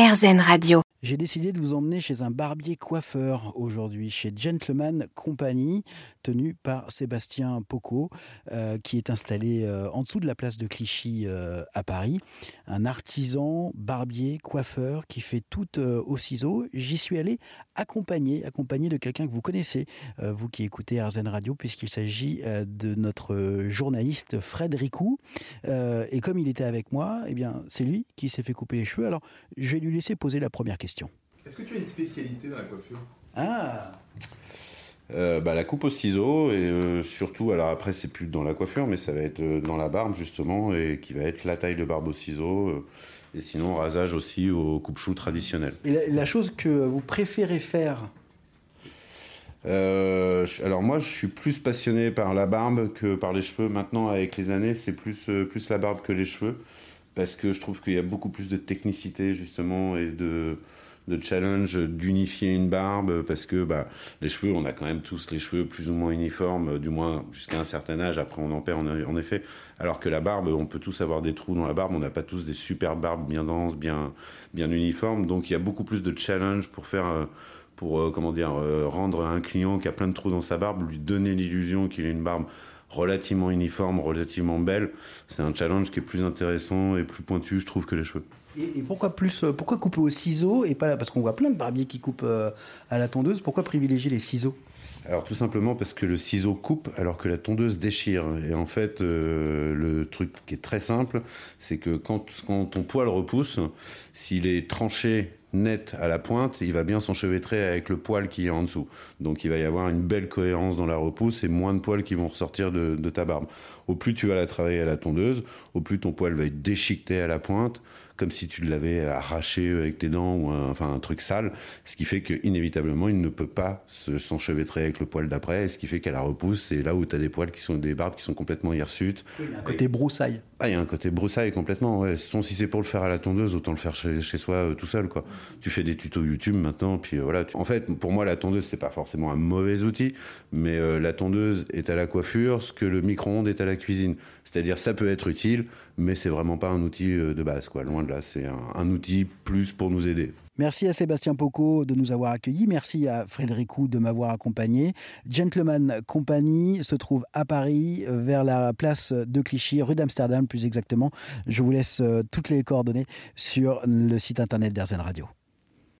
RZN Radio. J'ai décidé de vous emmener chez un barbier coiffeur aujourd'hui, chez Gentleman Company, tenu par Sébastien Poco, euh, qui est installé euh, en dessous de la place de Clichy euh, à Paris. Un artisan, barbier, coiffeur qui fait tout au ciseau. J'y suis allé accompagné, accompagné de quelqu'un que vous connaissez, vous qui écoutez RZN Radio, puisqu'il s'agit de notre journaliste Fred Ricou. et comme il était avec moi, eh bien, c'est lui qui s'est fait couper les cheveux. Alors, je vais lui laisser poser la première question. Est-ce que tu as une spécialité dans la coiffure? Ah euh, bah, la coupe au ciseau et euh, surtout, alors après c'est plus dans la coiffure, mais ça va être euh, dans la barbe justement et qui va être la taille de barbe au ciseau et sinon rasage aussi au coupe-chou traditionnel. Et la, chose que vous préférez faire alors moi, je suis plus passionné par la barbe que par les cheveux. Maintenant, avec les années, c'est plus, plus la barbe que les cheveux parce que je trouve qu'il y a beaucoup plus de technicité justement et de, de challenge d'unifier une barbe parce que bah, les cheveux, on a quand même tous les cheveux plus ou moins uniformes, du moins jusqu'à un certain âge, après on en perd en, effet. Alors que la barbe, on peut tous avoir des trous dans la barbe, on n'a pas tous des super barbes bien denses, bien, bien uniformes, donc il y a beaucoup plus de challenge pour faire... Euh, pour euh, comment dire euh, rendre un client qui a plein de trous dans sa barbe lui donner l'illusion qu'il a une barbe relativement uniforme, relativement belle. C'est un challenge qui est plus intéressant et plus pointu, je trouve, que les cheveux. Et, pourquoi plus euh, Pourquoi couper au ciseau et pas parce qu'on voit plein de barbiers qui coupent euh, à la tondeuse. Pourquoi privilégier les ciseaux? Alors tout simplement parce que le ciseau coupe alors que la tondeuse déchire. Et en fait, euh, le truc qui est très simple, c'est que quand, quand ton poil repousse, s'il est tranché net à la pointe, il va bien s'enchevêtrer avec le poil qui est en dessous. Donc il va y avoir une belle cohérence dans la repousse et moins de poils qui vont ressortir de, de ta barbe. Au plus tu vas la travailler à la tondeuse, au plus ton poil va être déchiqueté à la pointe, comme si tu l'avais arraché avec tes dents ou un, enfin un truc sale, ce qui fait qu'inévitablement il ne peut pas s'enchevêtrer avec le poil d'après, ce qui fait qu'à la repousse, c'est là où tu as des poils qui sont des barbes qui sont complètement hirsutes. il y a un côté broussaille. Ah, il y a un côté broussaille complètement, ouais. Si c'est pour le faire à la tondeuse, autant le faire chez, soi euh, tout seul, quoi. Tu fais des tutos YouTube maintenant, puis euh, voilà. En fait, pour moi, la tondeuse, c'est pas forcément un mauvais outil, mais euh, la tondeuse est à la coiffure ce que le micro-ondes est à la cuisine. C'est-à-dire, ça peut être utile, mais c'est vraiment pas un outil de base, quoi. Loin de là, c'est un, outil plus pour nous aider. Merci à Sébastien Poco de nous avoir accueillis. Merci à Frédéric de m'avoir accompagné. Gentleman Company se trouve à Paris, vers la place de Clichy, rue d'Amsterdam plus exactement. Je vous laisse toutes les coordonnées sur le site internet d'Airzen Radio.